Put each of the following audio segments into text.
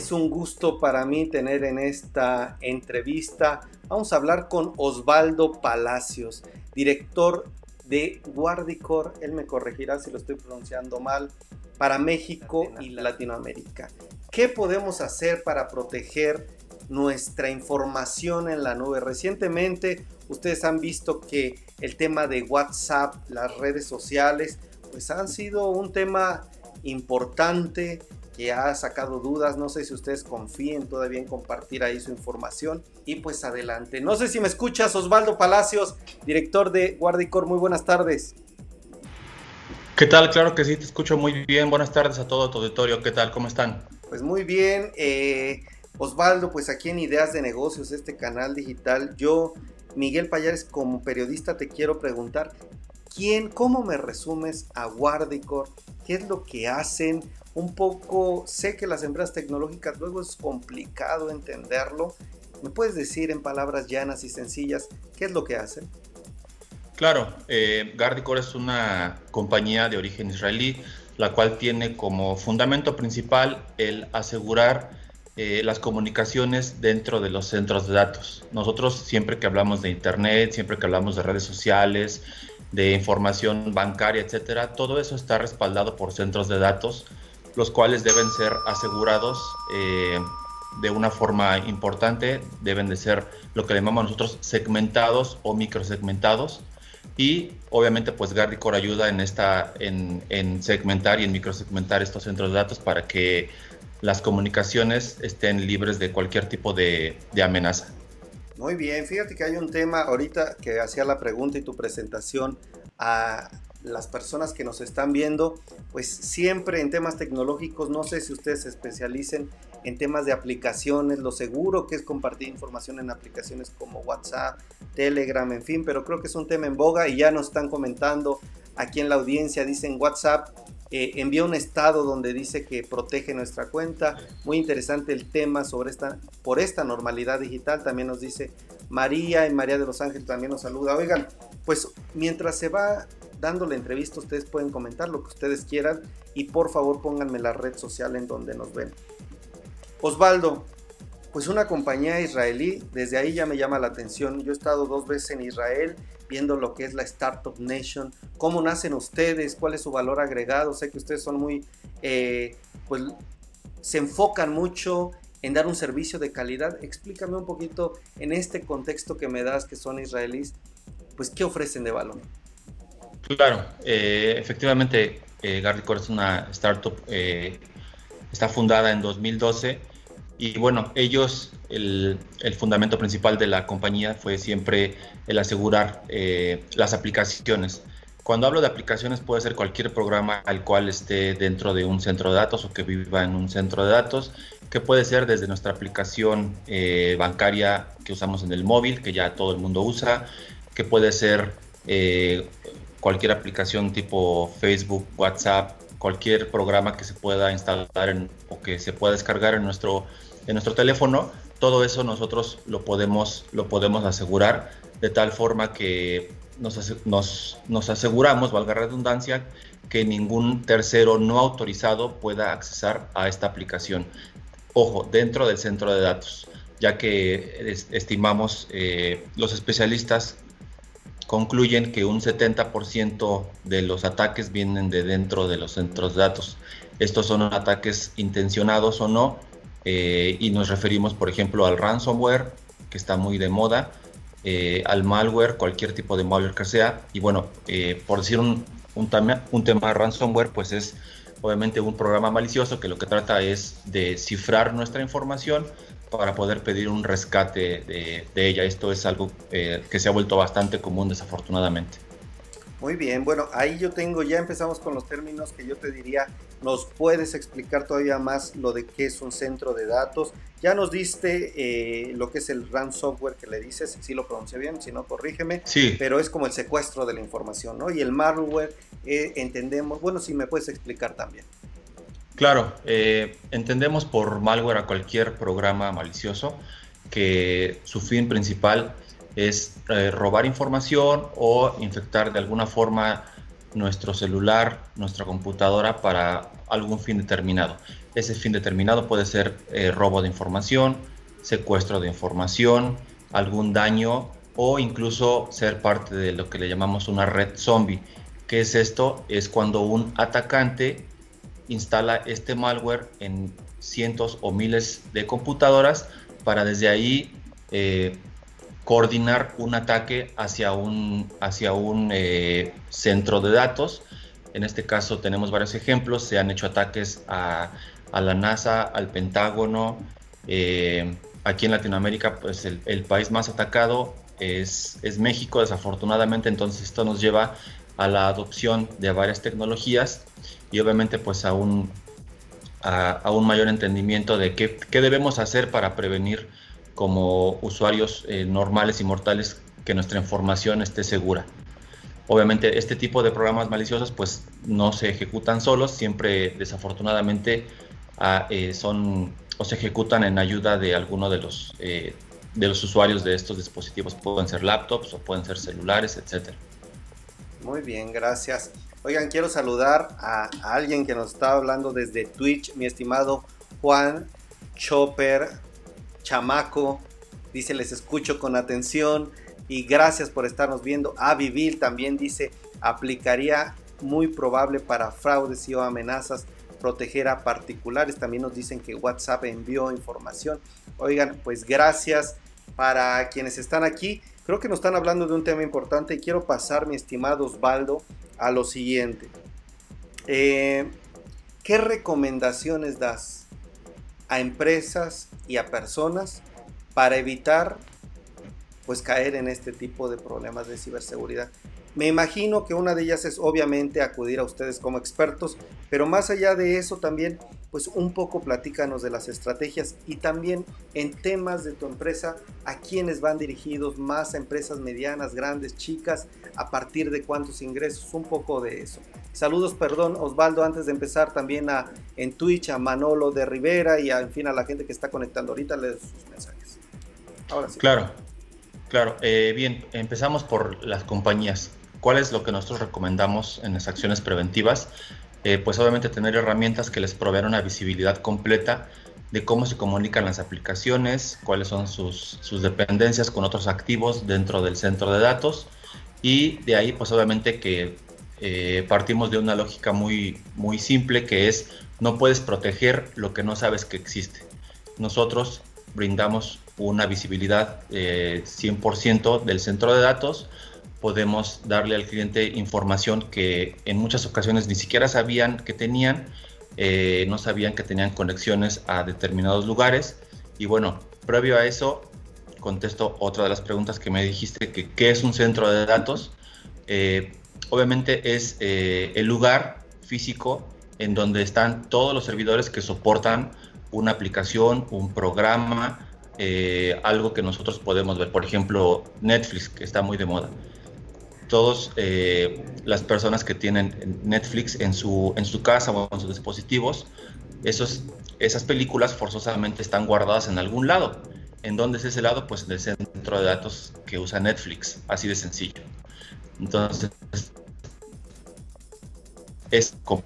Es un gusto para mí tener en esta entrevista, vamos a hablar con Osvaldo Palacios, director de Guardicor, él me corregirá si lo estoy pronunciando mal, para México y Latinoamérica. ¿Qué podemos hacer para proteger nuestra información en la nube? Recientemente ustedes han visto que el tema de WhatsApp, las redes sociales, pues han sido un tema importante que ha sacado dudas. No sé si ustedes confíen todavía en compartir ahí su información. Y pues adelante. No sé si me escuchas, Osvaldo Palacios, director de Guardicor. Muy buenas tardes. ¿Qué tal? Claro que sí, te escucho muy bien. Buenas tardes a todo tu auditorio. ¿Qué tal? ¿Cómo están? Pues muy bien. Eh, Osvaldo, pues aquí en Ideas de Negocios, este canal digital, yo, Miguel Payares, como periodista, te quiero preguntar, ¿quién, cómo me resumes a Guardicor? ¿Qué es lo que hacen? Un poco, sé que las empresas tecnológicas luego es complicado entenderlo. ¿Me puedes decir en palabras llanas y sencillas qué es lo que hacen? Claro, eh, es una compañía de origen israelí, la cual tiene como fundamento principal el asegurar eh, las comunicaciones dentro de los centros de datos. Nosotros siempre que hablamos de Internet, siempre que hablamos de redes sociales, de información bancaria, etcétera, todo eso está respaldado por centros de datos los cuales deben ser asegurados eh, de una forma importante, deben de ser lo que llamamos nosotros segmentados o microsegmentados y obviamente pues Gardicor ayuda en, esta, en, segmentar y en microsegmentar estos centros de datos para que las comunicaciones estén libres de cualquier tipo de, de amenaza. Muy bien, fíjate que hay un tema ahorita que hacía la pregunta y tu presentación a las personas que nos están viendo, pues siempre en temas tecnológicos, no sé si ustedes se especialicen en temas de aplicaciones, lo seguro que es compartir información en aplicaciones como WhatsApp, Telegram, en fin, pero creo que es un tema en boga y ya nos están comentando aquí en la audiencia, dicen WhatsApp eh, envía un estado donde dice que protege nuestra cuenta. Muy interesante el tema sobre esta, por esta normalidad digital. También nos dice María y María de los Ángeles también nos saluda. Oigan, pues mientras se va dando la entrevista, ustedes pueden comentar lo que ustedes quieran y por favor pónganme la red social en donde nos ven. Osvaldo, pues una compañía israelí, desde ahí ya me llama la atención. Yo he estado dos veces en Israel viendo lo que es la Startup Nation, cómo nacen ustedes, cuál es su valor agregado. Sé que ustedes son muy, eh, pues se enfocan mucho en dar un servicio de calidad. Explícame un poquito en este contexto que me das, que son israelíes, pues qué ofrecen de valor. Claro, eh, efectivamente, eh, es una startup, eh, está fundada en 2012 y bueno, ellos, el, fundamento principal de la compañía fue siempre el asegurar eh, las aplicaciones. Cuando hablo de aplicaciones puede ser cualquier programa al cual esté dentro de un centro de datos o que viva en un centro de datos, que puede ser desde nuestra aplicación bancaria que usamos en el móvil, que ya todo el mundo usa, que puede ser cualquier aplicación tipo Facebook, WhatsApp, cualquier programa que se pueda instalar o que se pueda descargar en nuestro, en nuestro teléfono, todo eso nosotros lo podemos, lo podemos asegurar de tal forma que nos, nos, nos aseguramos, valga redundancia, que ningún tercero no autorizado pueda accesar a esta aplicación. Ojo, dentro del centro de datos, ya que estimamos eh, los especialistas concluyen que un 70% de los ataques vienen de dentro de los centros de datos. Estos son ataques intencionados o no, eh, y nos referimos, por ejemplo, al ransomware, que está muy de moda, eh, al malware, cualquier tipo de malware que sea. Y bueno, eh, por decir un, un, tema, un tema ransomware, pues es obviamente un programa malicioso que lo que trata es de cifrar nuestra información para poder pedir un rescate de, ella. Esto es algo eh, que se ha vuelto bastante común desafortunadamente. Muy bien, bueno, ahí yo tengo, ya empezamos con los términos que yo te diría, nos puedes explicar todavía más lo de qué es un centro de datos. Ya nos diste eh, lo que es el RAM software que le dices, si lo pronuncié bien, si no, corrígeme. Sí. Pero es como el secuestro de la información, ¿no? Y el malware, eh, entendemos, bueno, si me puedes explicar también. Claro, eh, entendemos por malware a cualquier programa malicioso que su fin principal es eh, robar información o infectar de alguna forma nuestro celular, nuestra computadora para algún fin determinado. ese fin determinado puede ser eh, robo de información, secuestro de información, algún daño o incluso ser parte de lo que le llamamos una red zombie. ¿Qué es esto? Es cuando un atacante instala este malware en cientos o miles de computadoras para desde ahí eh, coordinar un ataque hacia un, hacia un eh, centro de datos. En este caso tenemos varios ejemplos, se han hecho ataques a, la NASA, al Pentágono. Eh, aquí en Latinoamérica, pues el, país más atacado es, es, México, desafortunadamente, entonces esto nos lleva a la adopción de varias tecnologías y obviamente pues a un, a, un mayor entendimiento de qué, qué, debemos hacer para prevenir como usuarios eh, normales y mortales que nuestra información esté segura. Obviamente este tipo de programas maliciosos pues no se ejecutan solos, siempre desafortunadamente eh, son o se ejecutan en ayuda de alguno de los, eh, de los usuarios de estos dispositivos. Pueden ser laptops o pueden ser celulares, etc. Muy bien, gracias. Oigan, quiero saludar a, alguien que nos está hablando desde Twitch, mi estimado Juan Chopper Chamaco. Dice, les escucho con atención y gracias por estarnos viendo. A Vivir también dice, aplicaría muy probable para fraudes y o amenazas proteger a particulares. También nos dicen que WhatsApp envió información. Oigan, pues gracias para quienes están aquí. Creo que nos están hablando de un tema importante y quiero pasar, mi estimado Osvaldo, a lo siguiente. Eh, ¿Qué recomendaciones das a empresas y a personas para evitar pues caer en este tipo de problemas de ciberseguridad. Me imagino que una de ellas es obviamente acudir a ustedes como expertos, pero más allá de eso también, pues un poco platícanos de las estrategias y también en temas de tu empresa, a quiénes van dirigidos, más a empresas medianas, grandes, chicas, a partir de cuántos ingresos, un poco de eso. Saludos, perdón, Osvaldo, antes de empezar también a, en Twitch a Manolo de Rivera y a, fin a la gente que está conectando ahorita, les sus mensajes. Ahora. Claro, Claro, eh, bien, empezamos por las compañías. ¿Cuál es lo que nosotros recomendamos en las acciones preventivas? Eh, pues obviamente tener herramientas que les provean una visibilidad completa de cómo se comunican las aplicaciones, cuáles son sus, dependencias con otros activos dentro del centro de datos y de ahí pues obviamente que eh, partimos de una lógica muy, muy simple que es no puedes proteger lo que no sabes que existe. Nosotros brindamos una visibilidad 100% eh, del centro de datos, podemos darle al cliente información que en muchas ocasiones ni siquiera sabían que tenían, eh, no sabían que tenían conexiones a determinados lugares. Y bueno, previo a eso, contesto otra de las preguntas que me dijiste, que qué es un centro de datos. Eh, obviamente es el lugar físico en donde están todos los servidores que soportan una aplicación, un programa, eh, algo que nosotros podemos ver. Por ejemplo, Netflix, que está muy de moda. Todas eh, las personas que tienen Netflix en su, en su casa o en sus dispositivos, esos, esas películas forzosamente están guardadas en algún lado. ¿En dónde es ese lado? Pues en el centro de datos que usa Netflix, así de sencillo. Entonces, es como...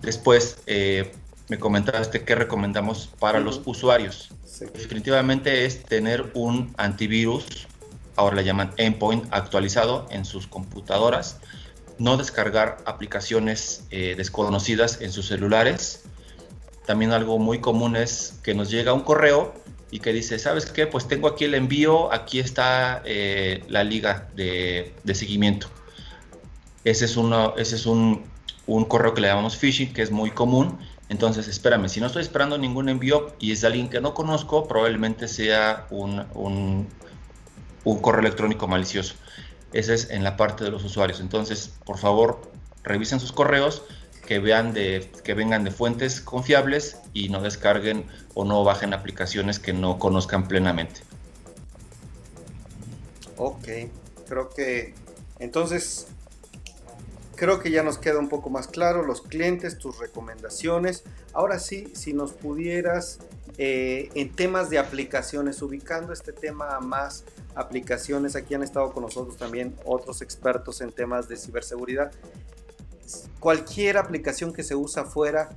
Después, eh, me comentaste qué recomendamos para los usuarios. Definitivamente es tener un antivirus, ahora le llaman endpoint actualizado en sus computadoras, no descargar aplicaciones eh, desconocidas en sus celulares. También algo muy común es que nos llega un correo y que dice, ¿sabes qué? Pues tengo aquí el envío, aquí está eh, la liga de, seguimiento. Ese es, ese es un, un correo que le llamamos phishing, que es muy común entonces, espérame, si no estoy esperando ningún envío y es de alguien que no conozco, probablemente sea un, un, correo electrónico malicioso. Ese es en la parte de los usuarios. Entonces, por favor, revisen sus correos, que vean de, que vengan de fuentes confiables y no descarguen o no bajen aplicaciones que no conozcan plenamente. Ok, creo que entonces Creo que ya nos queda un poco más claro los clientes, tus recomendaciones. Ahora sí, si nos pudieras eh, en temas de aplicaciones, ubicando este tema a más aplicaciones, aquí han estado con nosotros también otros expertos en temas de ciberseguridad. Cualquier aplicación que se usa fuera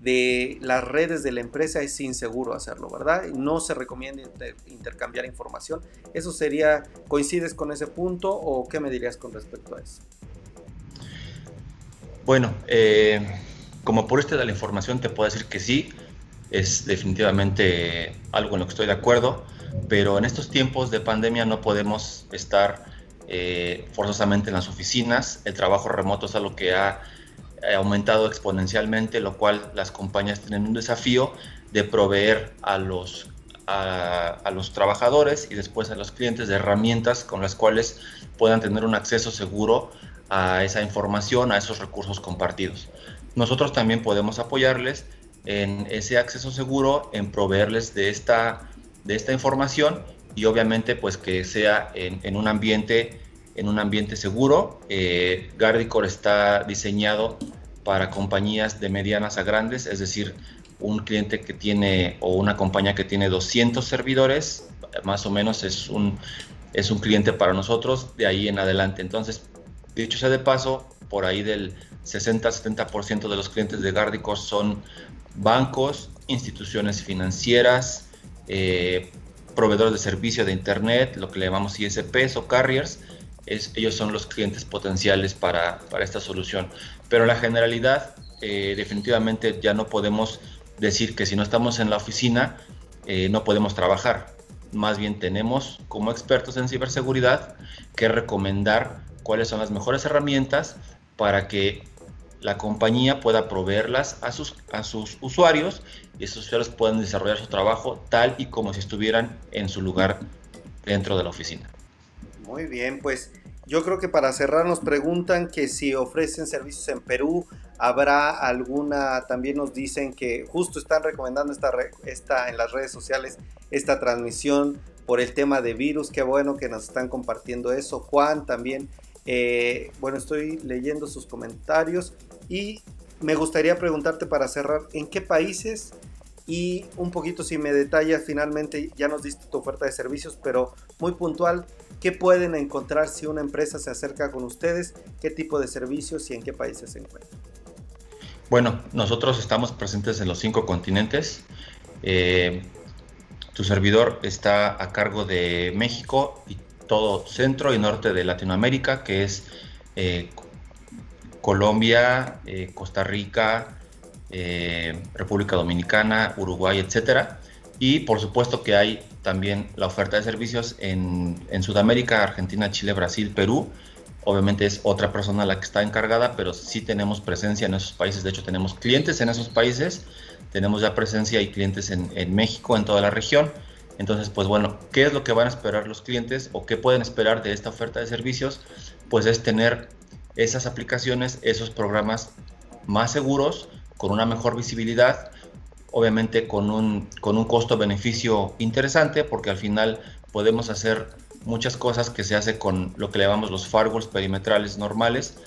de las redes de la empresa es inseguro hacerlo, ¿verdad? No se recomienda intercambiar información. ¿Eso sería, coincides con ese punto o qué me dirías con respecto a eso? Bueno, eh, como por este de la información te puedo decir que sí, es definitivamente algo en lo que estoy de acuerdo, pero en estos tiempos de pandemia no podemos estar eh, forzosamente en las oficinas. El trabajo remoto es algo que ha aumentado exponencialmente, lo cual las compañías tienen un desafío de proveer a los, a, los trabajadores y después a los clientes de herramientas con las cuales puedan tener un acceso seguro a esa información, a esos recursos compartidos. Nosotros también podemos apoyarles en ese acceso seguro, en proveerles de esta, de esta información y obviamente pues que sea en, un ambiente en un ambiente seguro. Eh, está diseñado para compañías de medianas a grandes, es decir, un cliente que tiene o una compañía que tiene 200 servidores, más o menos es un, es un cliente para nosotros de ahí en adelante. Entonces, dicho sea de paso, por ahí del 60-70% de los clientes de Gardicore son bancos, instituciones financieras, eh, proveedores de servicio de Internet, lo que le llamamos ISPs o carriers, ellos son los clientes potenciales para, esta solución. Pero la generalidad, eh, definitivamente ya no podemos decir que si no estamos en la oficina, eh, no podemos trabajar. Más bien tenemos como expertos en ciberseguridad que recomendar cuáles son las mejores herramientas para que la compañía pueda proveerlas a sus, a sus usuarios y esos usuarios puedan desarrollar su trabajo tal y como si estuvieran en su lugar dentro de la oficina. Muy bien, pues yo creo que para cerrar nos preguntan que si ofrecen servicios en Perú, habrá alguna, también nos dicen que justo están recomendando esta, esta en las redes sociales esta transmisión por el tema de virus, qué bueno que nos están compartiendo eso. Juan también, eh, bueno, estoy leyendo sus comentarios y me gustaría preguntarte para cerrar, ¿en qué países y un poquito si me detallas finalmente, ya nos diste tu oferta de servicios, pero muy puntual, ¿qué pueden encontrar si una empresa se acerca con ustedes? ¿Qué tipo de servicios y en qué países se encuentran? Bueno, nosotros estamos presentes en los cinco continentes. Eh, tu servidor está a cargo de México y todo centro y norte de Latinoamérica, que es eh, Colombia, eh, Costa Rica, eh, República Dominicana, Uruguay, etcétera. Y por supuesto que hay también la oferta de servicios en, Sudamérica, Argentina, Chile, Brasil, Perú. Obviamente es otra persona la que está encargada, pero sí tenemos presencia en esos países. De hecho, tenemos clientes en esos países. Tenemos ya presencia y clientes en, en México, en toda la región. Entonces, pues bueno, ¿qué es lo que van a esperar los clientes o qué pueden esperar de esta oferta de servicios? Pues es tener esas aplicaciones, esos programas más seguros, con una mejor visibilidad, obviamente con un, con un costo-beneficio interesante, porque al final podemos hacer muchas cosas que se hace con lo que le llamamos los firewalls perimetrales normales,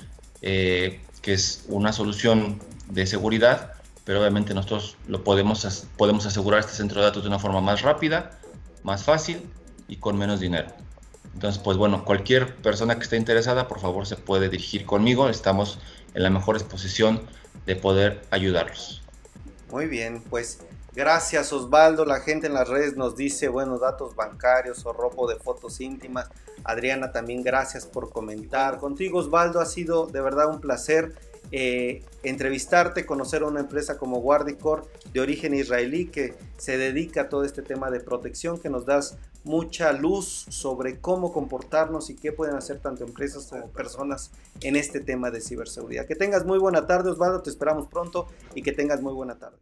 eh, que es una solución de seguridad, pero obviamente nosotros lo podemos, podemos asegurar este centro de datos de una forma más rápida, más fácil y con menos dinero. Entonces, pues bueno, cualquier persona que esté interesada, por favor, se puede dirigir conmigo. Estamos en la mejor exposición de poder ayudarlos. Muy bien, pues gracias Osvaldo. La gente en las redes nos dice buenos datos bancarios o robo de fotos íntimas. Adriana también gracias por comentar. Contigo Osvaldo ha sido de verdad un placer eh, entrevistarte, conocer a una empresa como Guardicor de origen israelí que se dedica a todo este tema de protección, que nos das mucha luz sobre cómo comportarnos y qué pueden hacer tanto empresas como personas en este tema de ciberseguridad. Que tengas muy buena tarde, Osvaldo, te esperamos pronto y que tengas muy buena tarde.